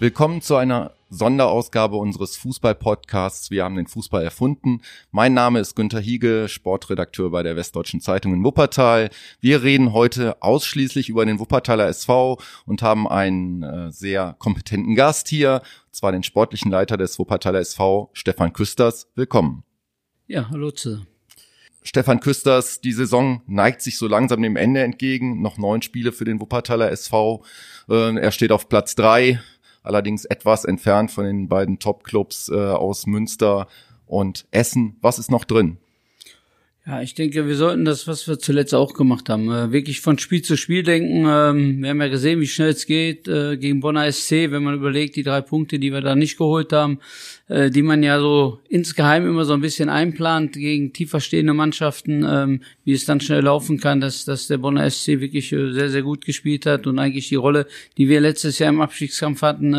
Willkommen zu einer Sonderausgabe unseres Fußball-Podcasts. Wir haben den Fußball erfunden. Mein Name ist Günter Hiege, Sportredakteur bei der Westdeutschen Zeitung in Wuppertal. Wir reden heute ausschließlich über den Wuppertaler SV und haben einen äh, sehr kompetenten Gast hier, und zwar den sportlichen Leiter des Wuppertaler SV, Stefan Küsters. Willkommen. Ja, hallo zu. Stefan Küsters, die Saison neigt sich so langsam dem Ende entgegen. Noch neun Spiele für den Wuppertaler SV. Äh, er steht auf Platz drei allerdings etwas entfernt von den beiden Top-Clubs äh, aus Münster und Essen. Was ist noch drin? Ja, ich denke, wir sollten das, was wir zuletzt auch gemacht haben, äh, wirklich von Spiel zu Spiel denken. Ähm, wir haben ja gesehen, wie schnell es geht äh, gegen Bonner SC, wenn man überlegt, die drei Punkte, die wir da nicht geholt haben, äh, die man ja so insgeheim immer so ein bisschen einplant gegen tiefer stehende Mannschaften, ähm, wie es dann schnell laufen kann, dass, dass der Bonner SC wirklich sehr, sehr gut gespielt hat und eigentlich die Rolle, die wir letztes Jahr im Abstiegskampf hatten,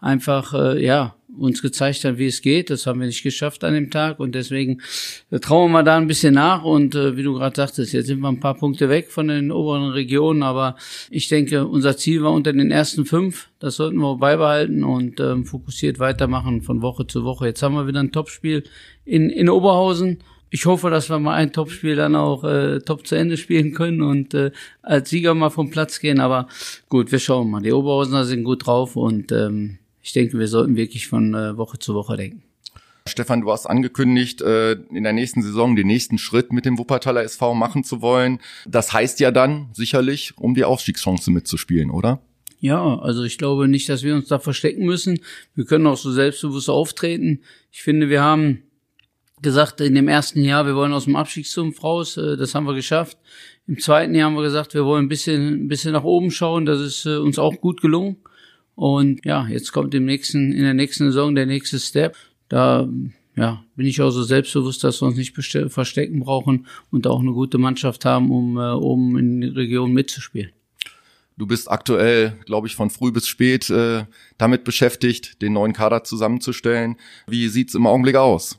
einfach, ja, uns gezeigt hat, wie es geht. Das haben wir nicht geschafft an dem Tag und deswegen äh, trauen wir da ein bisschen nach und äh, wie du gerade sagtest, jetzt sind wir ein paar Punkte weg von den oberen Regionen, aber ich denke, unser Ziel war unter den ersten fünf. Das sollten wir beibehalten und ähm, fokussiert weitermachen von Woche zu Woche. Jetzt haben wir wieder ein Topspiel in, in Oberhausen. Ich hoffe, dass wir mal ein Topspiel dann auch äh, top zu Ende spielen können und äh, als Sieger mal vom Platz gehen. Aber gut, wir schauen mal. Die Oberhausener sind gut drauf und ähm, ich denke, wir sollten wirklich von äh, Woche zu Woche denken. Stefan, du hast angekündigt, äh, in der nächsten Saison den nächsten Schritt mit dem Wuppertaler SV machen zu wollen. Das heißt ja dann sicherlich, um die Aufstiegschance mitzuspielen, oder? Ja, also ich glaube nicht, dass wir uns da verstecken müssen. Wir können auch so selbstbewusst auftreten. Ich finde, wir haben gesagt, in dem ersten Jahr, wir wollen aus dem Abstiegssumpf raus. Äh, das haben wir geschafft. Im zweiten Jahr haben wir gesagt, wir wollen ein bisschen, ein bisschen nach oben schauen. Das ist uns auch gut gelungen. Und ja, jetzt kommt im nächsten, in der nächsten Saison der nächste Step. Da ja, bin ich auch so selbstbewusst, dass wir uns nicht verstecken brauchen und auch eine gute Mannschaft haben, um, äh, um in die Region mitzuspielen. Du bist aktuell, glaube ich, von früh bis spät äh, damit beschäftigt, den neuen Kader zusammenzustellen. Wie sieht's im Augenblick aus?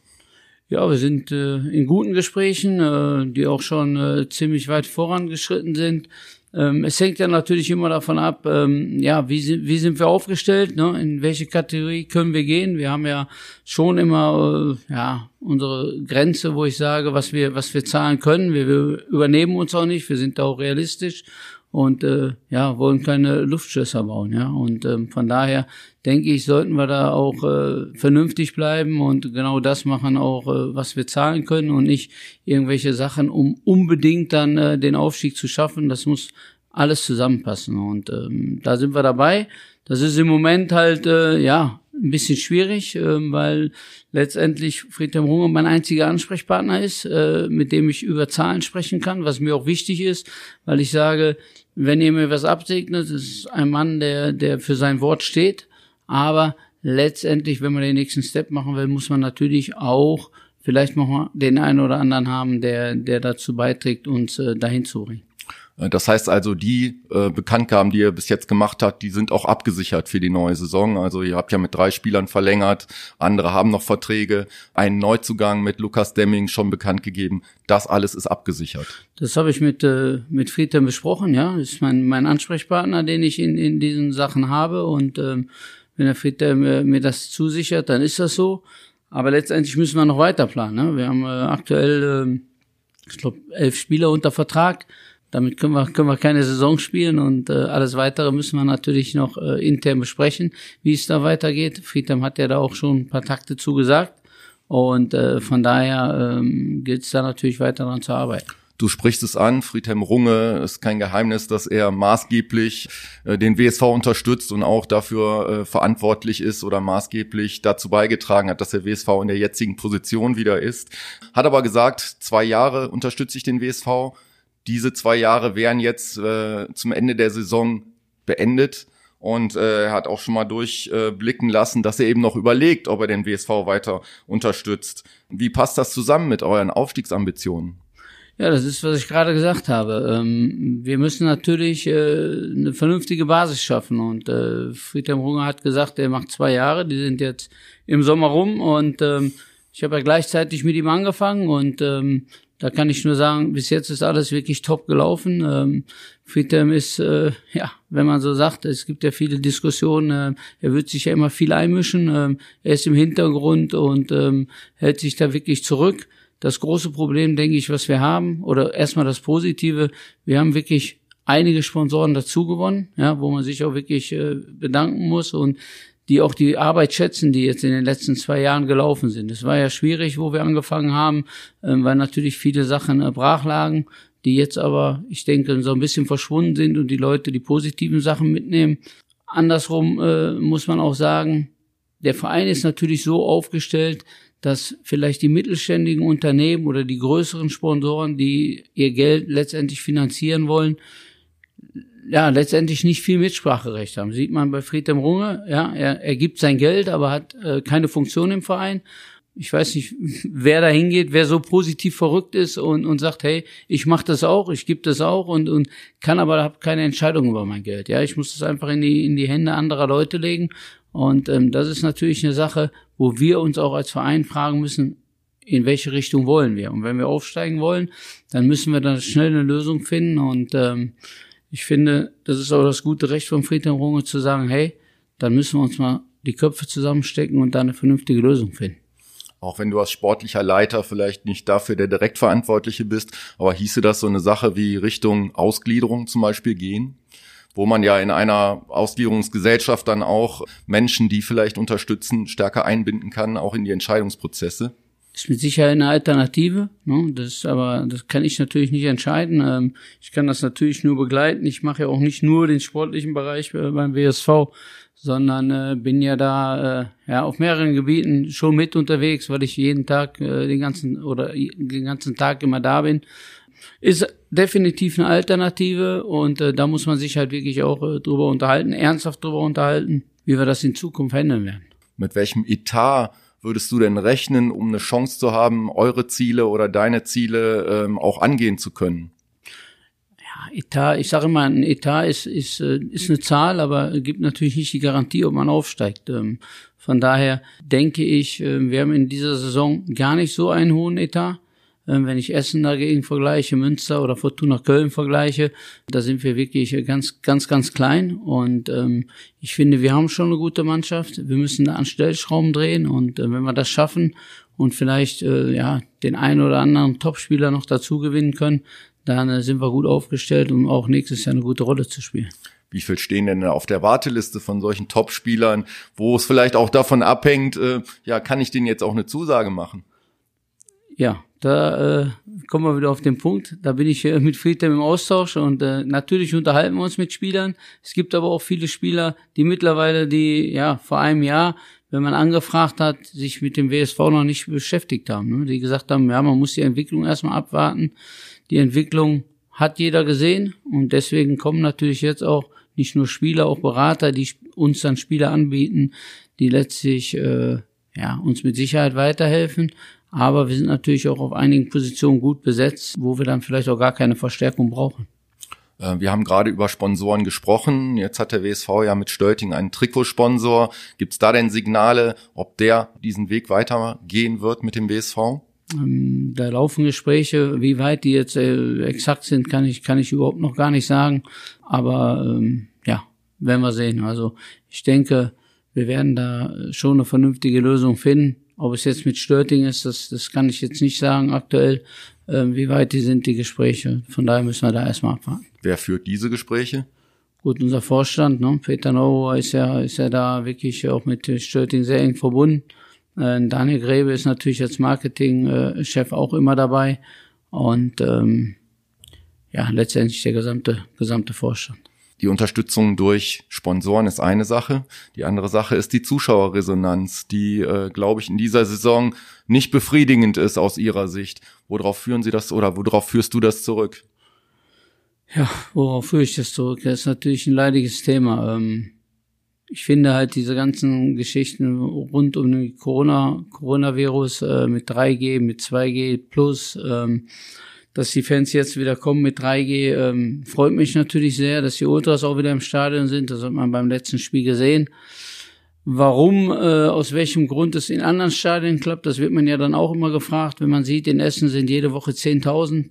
Ja, wir sind äh, in guten Gesprächen, äh, die auch schon äh, ziemlich weit vorangeschritten sind. Ähm, es hängt ja natürlich immer davon ab, ähm, ja, wie sind, wie sind wir aufgestellt, ne? in welche Kategorie können wir gehen. Wir haben ja schon immer äh, ja, unsere Grenze, wo ich sage, was wir, was wir zahlen können. Wir, wir übernehmen uns auch nicht, wir sind da auch realistisch und äh, ja, wollen keine Luftschlösser bauen, ja. Und ähm, von daher denke ich, sollten wir da auch äh, vernünftig bleiben und genau das machen auch, äh, was wir zahlen können und nicht irgendwelche Sachen, um unbedingt dann äh, den Aufstieg zu schaffen. Das muss alles zusammenpassen. Und ähm, da sind wir dabei. Das ist im Moment halt äh, ja ein bisschen schwierig, äh, weil letztendlich Friedhelm Runge mein einziger Ansprechpartner ist, äh, mit dem ich über Zahlen sprechen kann, was mir auch wichtig ist, weil ich sage, wenn ihr mir was absegnet, ist ein Mann, der, der für sein Wort steht. Aber letztendlich, wenn man den nächsten Step machen will, muss man natürlich auch vielleicht noch den einen oder anderen haben, der, der dazu beiträgt, uns äh, dahin zu bringen. Äh, das heißt also, die äh, Bekanntgaben, die ihr bis jetzt gemacht habt, die sind auch abgesichert für die neue Saison. Also ihr habt ja mit drei Spielern verlängert, andere haben noch Verträge, einen Neuzugang mit Lukas Demming schon bekannt gegeben. Das alles ist abgesichert. Das habe ich mit äh, mit Friedhelm besprochen, ja. Das ist mein mein Ansprechpartner, den ich in in diesen Sachen habe und ähm, wenn der Friedhelm mir, mir das zusichert, dann ist das so. Aber letztendlich müssen wir noch weiter planen. Ne? Wir haben äh, aktuell, äh, ich glaube, elf Spieler unter Vertrag damit können wir, können wir keine Saison spielen und äh, alles weitere müssen wir natürlich noch äh, intern besprechen, wie es da weitergeht. Friedhelm hat ja da auch schon ein paar Takte zugesagt. Und äh, von daher ähm, gilt es da natürlich weiter daran zu arbeiten. Du sprichst es an, Friedhelm Runge ist kein Geheimnis, dass er maßgeblich äh, den WSV unterstützt und auch dafür äh, verantwortlich ist oder maßgeblich dazu beigetragen hat, dass der WSV in der jetzigen Position wieder ist. Hat aber gesagt, zwei Jahre unterstütze ich den WSV diese zwei Jahre wären jetzt äh, zum Ende der Saison beendet. Und äh, er hat auch schon mal durchblicken äh, lassen, dass er eben noch überlegt, ob er den WSV weiter unterstützt. Wie passt das zusammen mit euren Aufstiegsambitionen? Ja, das ist, was ich gerade gesagt habe. Ähm, wir müssen natürlich äh, eine vernünftige Basis schaffen. Und äh, Friedhelm Runge hat gesagt, er macht zwei Jahre, die sind jetzt im Sommer rum. Und ähm, ich habe ja gleichzeitig mit ihm angefangen und ähm, da kann ich nur sagen, bis jetzt ist alles wirklich top gelaufen. Ähm, Friedhelm ist, äh, ja, wenn man so sagt, es gibt ja viele Diskussionen, äh, er wird sich ja immer viel einmischen, ähm, er ist im Hintergrund und ähm, hält sich da wirklich zurück. Das große Problem, denke ich, was wir haben, oder erstmal das Positive, wir haben wirklich einige Sponsoren dazu gewonnen, ja, wo man sich auch wirklich äh, bedanken muss und die auch die Arbeit schätzen, die jetzt in den letzten zwei Jahren gelaufen sind. Es war ja schwierig, wo wir angefangen haben, ähm, weil natürlich viele Sachen äh, brach lagen, die jetzt aber, ich denke, so ein bisschen verschwunden sind und die Leute die positiven Sachen mitnehmen. Andersrum äh, muss man auch sagen, der Verein ist natürlich so aufgestellt, dass vielleicht die mittelständigen Unternehmen oder die größeren Sponsoren, die ihr Geld letztendlich finanzieren wollen, ja, letztendlich nicht viel Mitspracherecht haben. Sieht man bei Friedhelm Runge, ja, er, er gibt sein Geld, aber hat äh, keine Funktion im Verein. Ich weiß nicht, wer da hingeht, wer so positiv verrückt ist und, und sagt, hey, ich mache das auch, ich gebe das auch und, und kann aber habe keine Entscheidung über mein Geld. Ja, ich muss das einfach in die, in die Hände anderer Leute legen. Und ähm, das ist natürlich eine Sache, wo wir uns auch als Verein fragen müssen, in welche Richtung wollen wir? Und wenn wir aufsteigen wollen, dann müssen wir da schnell eine Lösung finden. Und ähm, ich finde, das ist auch das gute Recht von Friedhelm Runge zu sagen, hey, dann müssen wir uns mal die Köpfe zusammenstecken und da eine vernünftige Lösung finden. Auch wenn du als sportlicher Leiter vielleicht nicht dafür der Direktverantwortliche bist, aber hieße das so eine Sache wie Richtung Ausgliederung zum Beispiel gehen? Wo man ja in einer Ausgliederungsgesellschaft dann auch Menschen, die vielleicht unterstützen, stärker einbinden kann, auch in die Entscheidungsprozesse? Ist mit Sicherheit eine Alternative. Ne? Das aber, das kann ich natürlich nicht entscheiden. Ähm, ich kann das natürlich nur begleiten. Ich mache ja auch nicht nur den sportlichen Bereich äh, beim WSV, sondern äh, bin ja da äh, ja auf mehreren Gebieten schon mit unterwegs, weil ich jeden Tag äh, den ganzen oder den ganzen Tag immer da bin. Ist definitiv eine Alternative und äh, da muss man sich halt wirklich auch drüber unterhalten, ernsthaft drüber unterhalten, wie wir das in Zukunft handeln werden. Mit welchem Etat würdest du denn rechnen, um eine Chance zu haben, eure Ziele oder deine Ziele ähm, auch angehen zu können? Ja, Etat, ich sage immer, ein Etat ist, ist, äh, ist eine Zahl, aber gibt natürlich nicht die Garantie, ob man aufsteigt. Ähm, von daher denke ich, äh, wir haben in dieser Saison gar nicht so einen hohen Etat. Ähm, wenn ich Essen dagegen vergleiche, Münster oder Fortuna Köln vergleiche, da sind wir wirklich ganz, ganz, ganz klein. Und ähm, ich finde, wir haben schon eine gute Mannschaft. Wir müssen da an Stellschrauben drehen. Und äh, wenn wir das schaffen und vielleicht äh, ja den einen oder anderen Topspieler noch dazu gewinnen können, dann äh, sind wir gut aufgestellt, um auch nächstes Jahr eine gute Rolle zu spielen wie viel stehen denn auf der Warteliste von solchen Topspielern, wo es vielleicht auch davon abhängt, äh, ja, kann ich denen jetzt auch eine Zusage machen? Ja, da äh, kommen wir wieder auf den Punkt. Da bin ich äh, mit Friedhelm im Austausch und äh, natürlich unterhalten wir uns mit Spielern. Es gibt aber auch viele Spieler, die mittlerweile, die ja vor einem Jahr, wenn man angefragt hat, sich mit dem WSV noch nicht beschäftigt haben. Ne? Die gesagt haben, ja, man muss die Entwicklung erstmal abwarten. Die Entwicklung hat jeder gesehen und deswegen kommen natürlich jetzt auch nicht nur Spieler, auch Berater, die uns dann Spieler anbieten, die letztlich äh, ja, uns mit Sicherheit weiterhelfen. Aber wir sind natürlich auch auf einigen Positionen gut besetzt, wo wir dann vielleicht auch gar keine Verstärkung brauchen. Äh, wir haben gerade über Sponsoren gesprochen. Jetzt hat der WSV ja mit Stölting einen Trikotsponsor. Gibt es da denn Signale, ob der diesen Weg weitergehen wird mit dem WSV? Ähm, da laufen Gespräche, wie weit die jetzt äh, exakt sind, kann ich, kann ich überhaupt noch gar nicht sagen. Aber ähm, ja, werden wir sehen. Also ich denke, wir werden da schon eine vernünftige Lösung finden. Ob es jetzt mit Störting ist, das, das kann ich jetzt nicht sagen aktuell. Ähm, wie weit die sind die Gespräche? Von daher müssen wir da erstmal abwarten. Wer führt diese Gespräche? Gut, unser Vorstand, ne? Peter Nauer ist ja, ist ja da wirklich auch mit Störting sehr eng verbunden. Äh, Daniel Grebe ist natürlich als Marketingchef äh, auch immer dabei. Und ähm, ja, letztendlich der gesamte, gesamte Vorstand. Die Unterstützung durch Sponsoren ist eine Sache. Die andere Sache ist die Zuschauerresonanz, die, äh, glaube ich, in dieser Saison nicht befriedigend ist aus Ihrer Sicht. Worauf führen Sie das oder worauf führst du das zurück? Ja, worauf führe ich das zurück? Das ist natürlich ein leidiges Thema. Ähm, ich finde halt diese ganzen Geschichten rund um den Corona, Coronavirus äh, mit 3G, mit 2G plus, ähm, dass die Fans jetzt wieder kommen mit 3G, ähm, freut mich natürlich sehr, dass die Ultras auch wieder im Stadion sind. Das hat man beim letzten Spiel gesehen. Warum, äh, aus welchem Grund es in anderen Stadien klappt, das wird man ja dann auch immer gefragt, wenn man sieht, in Essen sind jede Woche 10.000.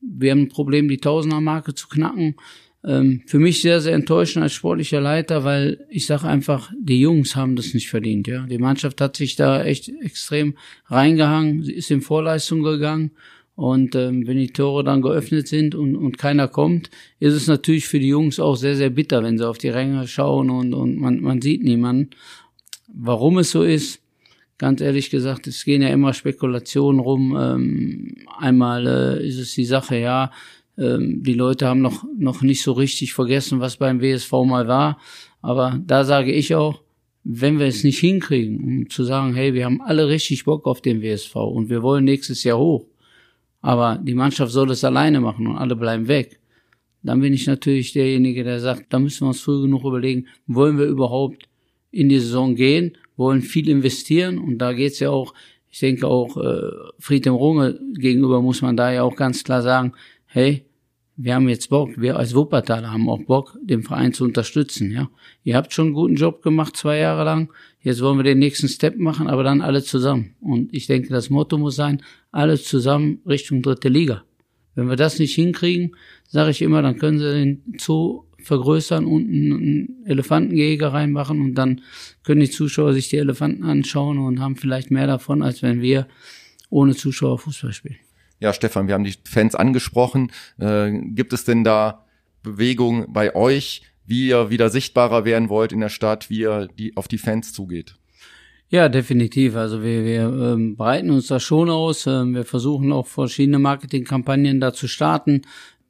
Wir haben ein Problem, die Tausender-Marke zu knacken. Ähm, für mich sehr, sehr enttäuschend als sportlicher Leiter, weil ich sage einfach, die Jungs haben das nicht verdient. Ja, Die Mannschaft hat sich da echt extrem reingehangen, sie ist in Vorleistung gegangen und ähm, wenn die Tore dann geöffnet sind und, und keiner kommt, ist es natürlich für die Jungs auch sehr, sehr bitter, wenn sie auf die Ränge schauen und, und man, man sieht niemanden. Warum es so ist, ganz ehrlich gesagt, es gehen ja immer Spekulationen rum. Ähm, einmal äh, ist es die Sache, ja, ähm, die Leute haben noch, noch nicht so richtig vergessen, was beim WSV mal war. Aber da sage ich auch, wenn wir es nicht hinkriegen, um zu sagen, hey, wir haben alle richtig Bock auf den WSV und wir wollen nächstes Jahr hoch, aber die Mannschaft soll es alleine machen und alle bleiben weg, dann bin ich natürlich derjenige, der sagt, da müssen wir uns früh genug überlegen, wollen wir überhaupt in die Saison gehen, wollen viel investieren und da geht's ja auch, ich denke auch äh, Friedem Runge gegenüber muss man da ja auch ganz klar sagen, hey, wir haben jetzt Bock, wir als Wuppertaler haben auch Bock, den Verein zu unterstützen, ja. Ihr habt schon einen guten Job gemacht, zwei Jahre lang. Jetzt wollen wir den nächsten Step machen, aber dann alle zusammen. Und ich denke, das Motto muss sein, alle zusammen Richtung dritte Liga. Wenn wir das nicht hinkriegen, sage ich immer, dann können sie den Zoo vergrößern und einen Elefantengehege reinmachen und dann können die Zuschauer sich die Elefanten anschauen und haben vielleicht mehr davon, als wenn wir ohne Zuschauer Fußball spielen. Ja, Stefan, wir haben die Fans angesprochen. Äh, gibt es denn da Bewegung bei euch, wie ihr wieder sichtbarer werden wollt in der Stadt, wie ihr die, auf die Fans zugeht? Ja, definitiv. Also wir, wir ähm, breiten uns da schon aus. Ähm, wir versuchen auch verschiedene Marketingkampagnen da zu starten,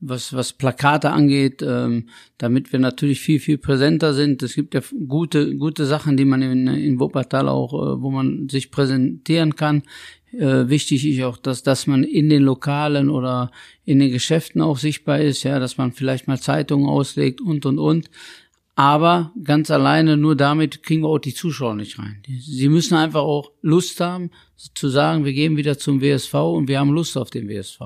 was, was Plakate angeht, ähm, damit wir natürlich viel, viel präsenter sind. Es gibt ja gute, gute Sachen, die man in, in Wuppertal auch, äh, wo man sich präsentieren kann. Äh, wichtig ist auch, dass, dass man in den Lokalen oder in den Geschäften auch sichtbar ist, ja, dass man vielleicht mal Zeitungen auslegt und, und, und. Aber ganz alleine nur damit kriegen wir auch die Zuschauer nicht rein. Sie müssen einfach auch Lust haben, zu sagen, wir gehen wieder zum WSV und wir haben Lust auf den WSV.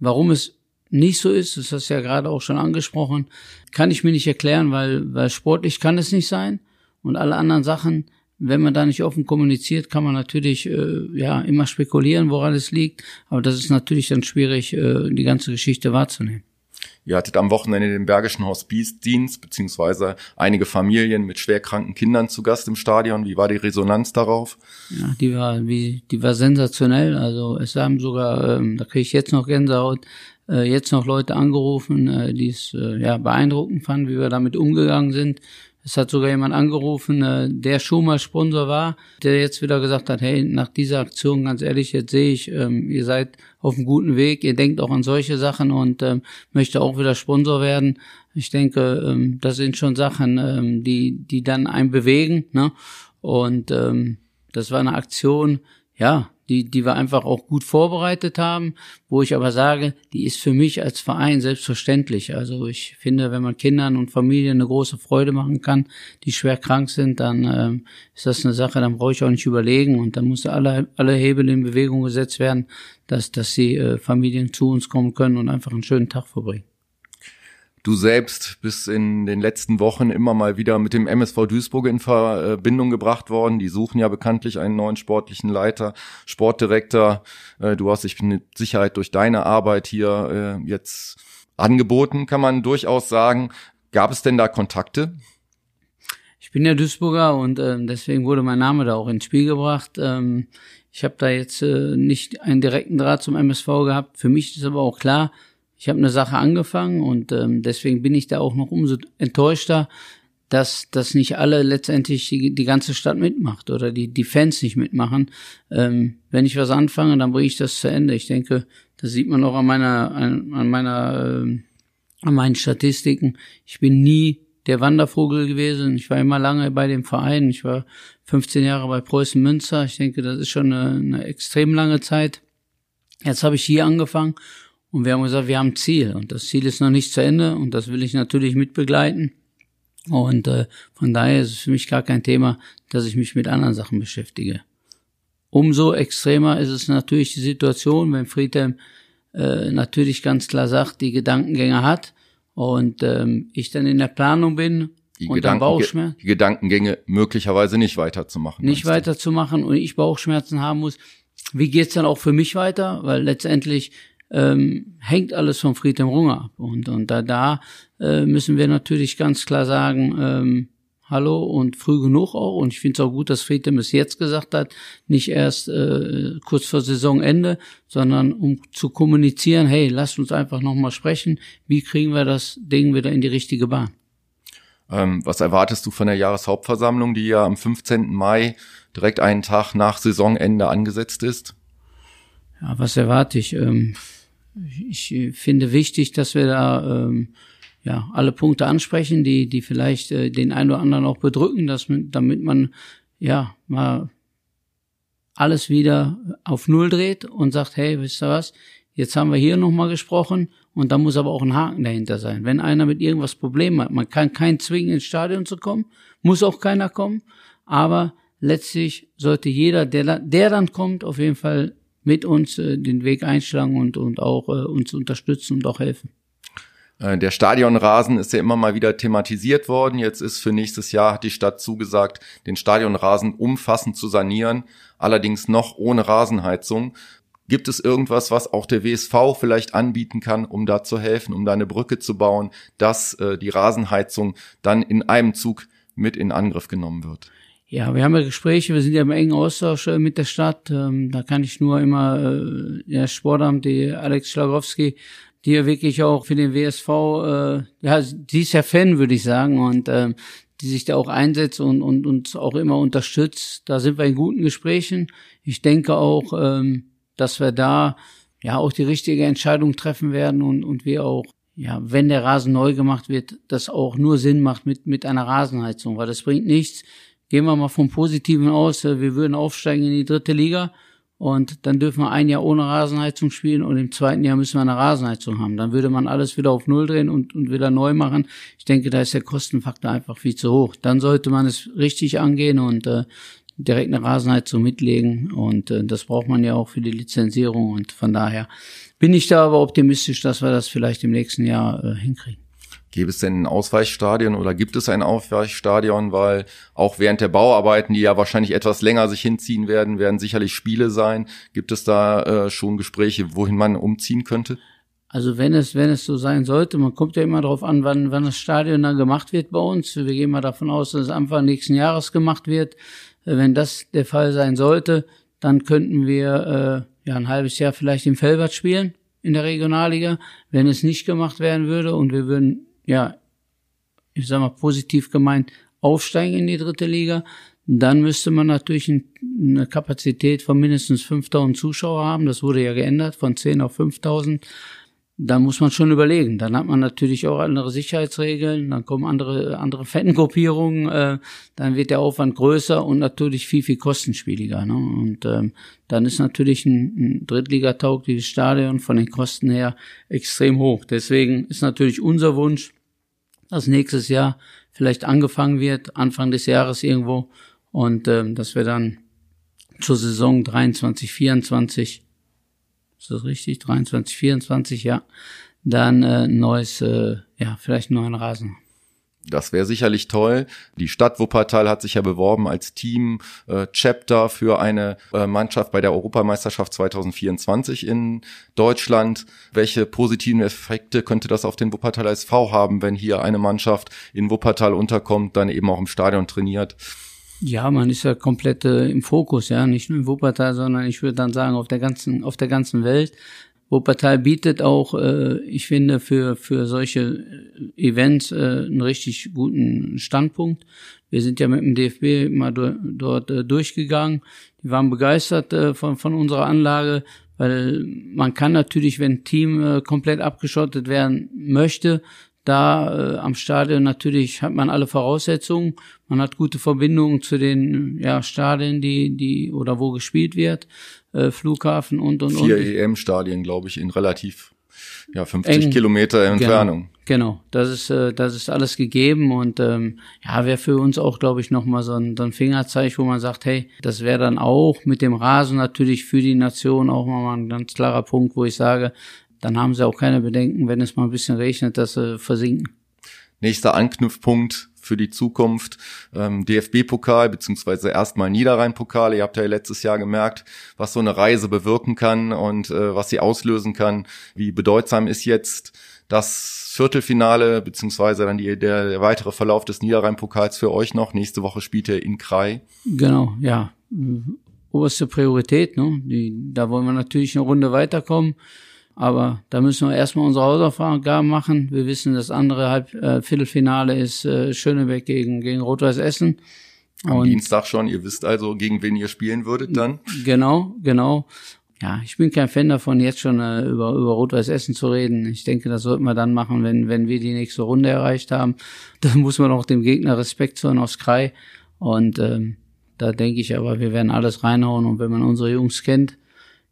Warum es nicht so ist, das hast du ja gerade auch schon angesprochen, kann ich mir nicht erklären, weil, weil sportlich kann es nicht sein und alle anderen Sachen wenn man da nicht offen kommuniziert, kann man natürlich äh, ja immer spekulieren, woran es liegt. Aber das ist natürlich dann schwierig, äh, die ganze Geschichte wahrzunehmen. Ihr hattet am Wochenende den Bergischen Hospizdienst beziehungsweise einige Familien mit schwerkranken Kindern zu Gast im Stadion. Wie war die Resonanz darauf? Ja, die war wie die war sensationell. Also es haben sogar, ähm, da kriege ich jetzt noch Gänsehaut, jetzt noch Leute angerufen, äh, die es äh, ja beeindruckend fanden, wie wir damit umgegangen sind. Es hat sogar jemand angerufen, äh, der schon mal Sponsor war, der jetzt wieder gesagt hat, hey, nach dieser Aktion, ganz ehrlich, jetzt sehe ich, ähm, ihr seid auf einem guten Weg, ihr denkt auch an solche Sachen und ähm, möchte auch wieder Sponsor werden. Ich denke, ähm, das sind schon Sachen, ähm, die, die dann einen bewegen. Ne? Und ähm, das war eine Aktion, ja, die, die wir einfach auch gut vorbereitet haben, wo ich aber sage, die ist für mich als Verein selbstverständlich. Also ich finde, wenn man Kindern und Familien eine große Freude machen kann, die schwer krank sind, dann ähm, ist das eine Sache, dann brauche ich auch nicht überlegen und dann muss alle, alle Hebel in Bewegung gesetzt werden, dass, dass die äh, Familien zu uns kommen können und einfach einen schönen Tag verbringen. Du selbst bist in den letzten Wochen immer mal wieder mit dem MSV Duisburg in Verbindung gebracht worden. Die suchen ja bekanntlich einen neuen sportlichen Leiter, Sportdirektor. Äh, du hast dich mit Sicherheit durch deine Arbeit hier äh, jetzt angeboten, kann man durchaus sagen. Gab es denn da Kontakte? Ich bin ja Duisburger und äh, deswegen wurde mein Name da auch ins Spiel gebracht. Ähm, ich habe da jetzt äh, nicht einen direkten Draht zum MSV gehabt. Für mich ist aber auch klar, ich habe eine Sache angefangen und ähm, deswegen bin ich da auch noch umso enttäuschter, dass, dass nicht alle letztendlich die, die ganze Stadt mitmacht oder die, die Fans nicht mitmachen. Ähm, wenn ich was anfange, dann bringe ich das zu Ende. Ich denke, das sieht man auch an meiner, an, an meiner, äh, an meinen Statistiken. Ich bin nie der Wandervogel gewesen. Ich war immer lange bei dem Verein. Ich war 15 Jahre bei Preußen Münster. Ich denke, das ist schon eine, eine extrem lange Zeit. Jetzt habe ich hier angefangen und wir haben gesagt, wir haben ein Ziel und das Ziel ist noch nicht zu Ende und das will ich natürlich mitbegleiten. Und äh, von daher ist es für mich gar kein Thema, dass ich mich mit anderen Sachen beschäftige. Umso extremer ist es natürlich die Situation, wenn Friedhelm äh, natürlich ganz klar sagt, die Gedankengänge hat und ähm, ich dann in der Planung bin die, Gedanken, die Gedankengänge möglicherweise nicht weiterzumachen. Nicht weiterzumachen und ich Bauchschmerzen haben muss. Wie geht's dann auch für mich weiter? Weil letztendlich ähm, hängt alles vom Friedhelm Runge ab. Und, und da, da äh, müssen wir natürlich ganz klar sagen, ähm, hallo und früh genug auch. Und ich finde es auch gut, dass Friedhelm es jetzt gesagt hat, nicht erst äh, kurz vor Saisonende, sondern um zu kommunizieren, hey, lasst uns einfach nochmal sprechen, wie kriegen wir das Ding wieder in die richtige Bahn. Ähm, was erwartest du von der Jahreshauptversammlung, die ja am 15. Mai direkt einen Tag nach Saisonende angesetzt ist? Ja, was erwarte ich? Ähm, ich finde wichtig, dass wir da ähm, ja alle Punkte ansprechen, die die vielleicht äh, den einen oder anderen auch bedrücken, dass, damit man ja mal alles wieder auf Null dreht und sagt, hey, wisst ihr was? Jetzt haben wir hier nochmal gesprochen und da muss aber auch ein Haken dahinter sein. Wenn einer mit irgendwas Problem hat, man kann keinen zwingen, ins Stadion zu kommen, muss auch keiner kommen, aber letztlich sollte jeder, der, der dann kommt, auf jeden Fall mit uns äh, den Weg einschlagen und, und auch äh, uns unterstützen und auch helfen. Äh, der Stadionrasen ist ja immer mal wieder thematisiert worden. Jetzt ist für nächstes Jahr hat die Stadt zugesagt, den Stadionrasen umfassend zu sanieren, allerdings noch ohne Rasenheizung. Gibt es irgendwas, was auch der WSV vielleicht anbieten kann, um da zu helfen, um da eine Brücke zu bauen, dass äh, die Rasenheizung dann in einem Zug mit in Angriff genommen wird? Ja, wir haben ja Gespräche, wir sind ja im engen Austausch äh, mit der Stadt. Ähm, da kann ich nur immer äh, der Sportamt, die Alex Schlagowski, die ja wirklich auch für den WSV, äh, ja, die ist ja Fan, würde ich sagen, und ähm, die sich da auch einsetzt und, und uns auch immer unterstützt. Da sind wir in guten Gesprächen. Ich denke auch, ähm, dass wir da ja auch die richtige Entscheidung treffen werden und, und wir auch ja, wenn der Rasen neu gemacht wird, das auch nur Sinn macht mit, mit einer Rasenheizung, weil das bringt nichts, Gehen wir mal vom Positiven aus, äh, wir würden aufsteigen in die dritte Liga und dann dürfen wir ein Jahr ohne Rasenheizung spielen und im zweiten Jahr müssen wir eine Rasenheizung haben. Dann würde man alles wieder auf Null drehen und, und wieder neu machen. Ich denke, da ist der Kostenfaktor einfach viel zu hoch. Dann sollte man es richtig angehen und äh, direkt eine Rasenheizung mitlegen und äh, das braucht man ja auch für die Lizenzierung und von daher bin ich da aber optimistisch, dass wir das vielleicht im nächsten Jahr äh, hinkriegen. Gäbe es denn ein Ausweichstadion oder gibt es ein Ausweichstadion? Weil auch während der Bauarbeiten, die ja wahrscheinlich etwas länger sich hinziehen werden, werden sicherlich Spiele sein. Gibt es da äh, schon Gespräche, wohin man umziehen könnte? Also wenn es, wenn es so sein sollte, man kommt ja immer darauf an, wann, wann das Stadion dann gemacht wird bei uns. Wir gehen mal davon aus, dass es Anfang nächsten Jahres gemacht wird. Äh, wenn das der Fall sein sollte, dann könnten wir äh, ja ein halbes Jahr vielleicht im Felbert spielen in der Regionalliga. Wenn es nicht gemacht werden würde und wir würden ja, ich sag mal positiv gemeint, aufsteigen in die dritte Liga, dann müsste man natürlich eine Kapazität von mindestens 5000 Zuschauer haben. Das wurde ja geändert von 10 auf 5000. Da muss man schon überlegen. Dann hat man natürlich auch andere Sicherheitsregeln, dann kommen andere, andere Fangruppierungen, äh, dann wird der Aufwand größer und natürlich viel, viel kostenspieliger. Ne? Und ähm, dann ist natürlich ein, ein Drittligataugliches Stadion von den Kosten her extrem hoch. Deswegen ist natürlich unser Wunsch, dass nächstes Jahr vielleicht angefangen wird, Anfang des Jahres irgendwo, und ähm, dass wir dann zur Saison 23, 24 ist das richtig? 23, 24, ja. Dann äh, neues, äh, ja, vielleicht einen neuen Rasen. Das wäre sicherlich toll. Die Stadt Wuppertal hat sich ja beworben als Team äh, Chapter für eine äh, Mannschaft bei der Europameisterschaft 2024 in Deutschland. Welche positiven Effekte könnte das auf den Wuppertal SV haben, wenn hier eine Mannschaft in Wuppertal unterkommt, dann eben auch im Stadion trainiert? Ja, man ist ja komplett äh, im Fokus, ja, nicht nur in Wuppertal, sondern ich würde dann sagen auf der ganzen, auf der ganzen Welt. Wuppertal bietet auch, äh, ich finde, für, für solche äh, Events äh, einen richtig guten Standpunkt. Wir sind ja mit dem DFB mal do, dort äh, durchgegangen. Die waren begeistert äh, von, von unserer Anlage, weil man kann natürlich, wenn ein Team äh, komplett abgeschottet werden möchte, da äh, am Stadion natürlich hat man alle Voraussetzungen. Man hat gute Verbindungen zu den ja, Stadien, die, die oder wo gespielt wird, äh, Flughafen und und Vier und. Vier EM-Stadien, glaube ich, in relativ ja 50 Eng, Kilometer genau, Entfernung. Genau, genau, das ist äh, das ist alles gegeben und ähm, ja wäre für uns auch, glaube ich, noch mal so ein, so ein Fingerzeichen, wo man sagt, hey, das wäre dann auch mit dem Rasen natürlich für die Nation auch mal ein ganz klarer Punkt, wo ich sage, dann haben sie auch keine Bedenken, wenn es mal ein bisschen regnet, dass sie versinken. Nächster Anknüpfpunkt für die Zukunft. Ähm, DFB-Pokal beziehungsweise erstmal Niederrhein-Pokal. Ihr habt ja letztes Jahr gemerkt, was so eine Reise bewirken kann und äh, was sie auslösen kann. Wie bedeutsam ist jetzt das Viertelfinale beziehungsweise dann die, der, der weitere Verlauf des Niederrhein-Pokals für euch noch. Nächste Woche spielt ihr in Krai. Genau, ja. Oberste Priorität, ne? Die, da wollen wir natürlich eine Runde weiterkommen. Aber da müssen wir erstmal unsere Hausaufgaben machen. Wir wissen, das andere Halb äh, Viertelfinale ist äh, Schönebeck gegen, gegen Rot-Weiß Essen. Am Und Dienstag schon. Ihr wisst also, gegen wen ihr spielen würdet dann. Genau, genau. Ja, ich bin kein Fan davon, jetzt schon äh, über, über Rot-Weiß Essen zu reden. Ich denke, das sollten wir dann machen, wenn, wenn wir die nächste Runde erreicht haben. Dann muss man auch dem Gegner Respekt zollen aufs Krei. Und ähm, da denke ich aber, wir werden alles reinhauen. Und wenn man unsere Jungs kennt,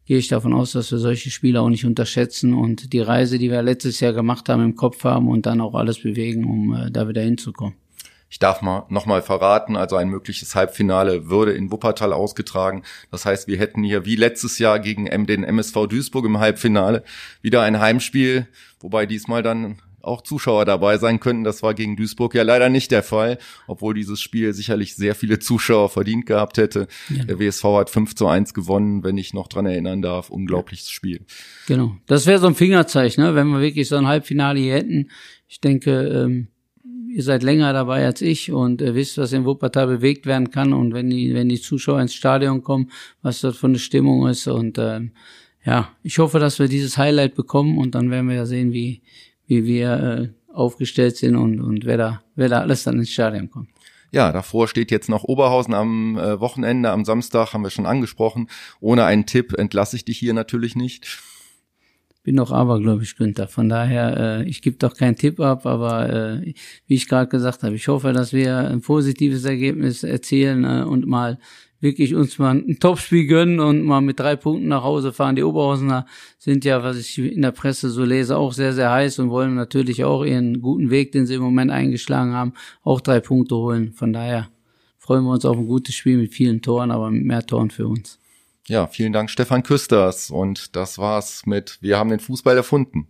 gehe ich davon aus, dass wir solche Spiele auch nicht unterschätzen und die Reise, die wir letztes Jahr gemacht haben, im Kopf haben und dann auch alles bewegen, um äh, da wieder hinzukommen. Ich darf mal nochmal verraten, also ein mögliches Halbfinale würde in Wuppertal ausgetragen. Das heißt, wir hätten hier wie letztes Jahr gegen den MSV Duisburg im Halbfinale wieder ein Heimspiel, wobei diesmal dann auch Zuschauer dabei sein könnten. Das war gegen Duisburg ja leider nicht der Fall, obwohl dieses Spiel sicherlich sehr viele Zuschauer verdient gehabt hätte. Ja. Der WSV hat 5 zu 1 gewonnen, wenn ich noch dran erinnern darf. Unglaubliches Spiel. Genau. Das wäre so ein Fingerzeichen, ne? wenn wir wirklich so ein Halbfinale hier hätten. Ich denke, ähm, ihr seid länger dabei als ich und ihr wisst, was in Wuppertal bewegt werden kann und wenn die, wenn die Zuschauer ins Stadion kommen, was dort für eine Stimmung ist und ähm, ja, ich hoffe, dass wir dieses Highlight bekommen und dann werden wir ja sehen, wie, wie wir äh, aufgestellt sind und, und wer, da, wer da alles dann ins Stadion kommt. Ja, davor steht jetzt noch Oberhausen am äh, Wochenende, am Samstag haben wir schon angesprochen. Ohne einen Tipp entlasse ich dich hier natürlich nicht. Bin doch abergläubisch, Günther. Von daher, äh, ich gebe doch keinen Tipp ab, aber äh, wie ich gerade gesagt habe, ich hoffe, dass wir ein positives Ergebnis erzielen äh, und mal wirklich uns mal ein Topspiel gönnen und mal mit drei Punkten nach Hause fahren. Die Oberhausener sind ja, was ich in der Presse so lese, auch sehr, sehr heiß und wollen natürlich auch ihren guten Weg, den sie im Moment eingeschlagen haben, auch drei Punkte holen. Von daher freuen wir uns auf ein gutes Spiel mit vielen Toren, aber mit mehr Toren für uns. Ja, vielen Dank Stefan Küsters und das war's mit Wir haben den Fußball erfunden.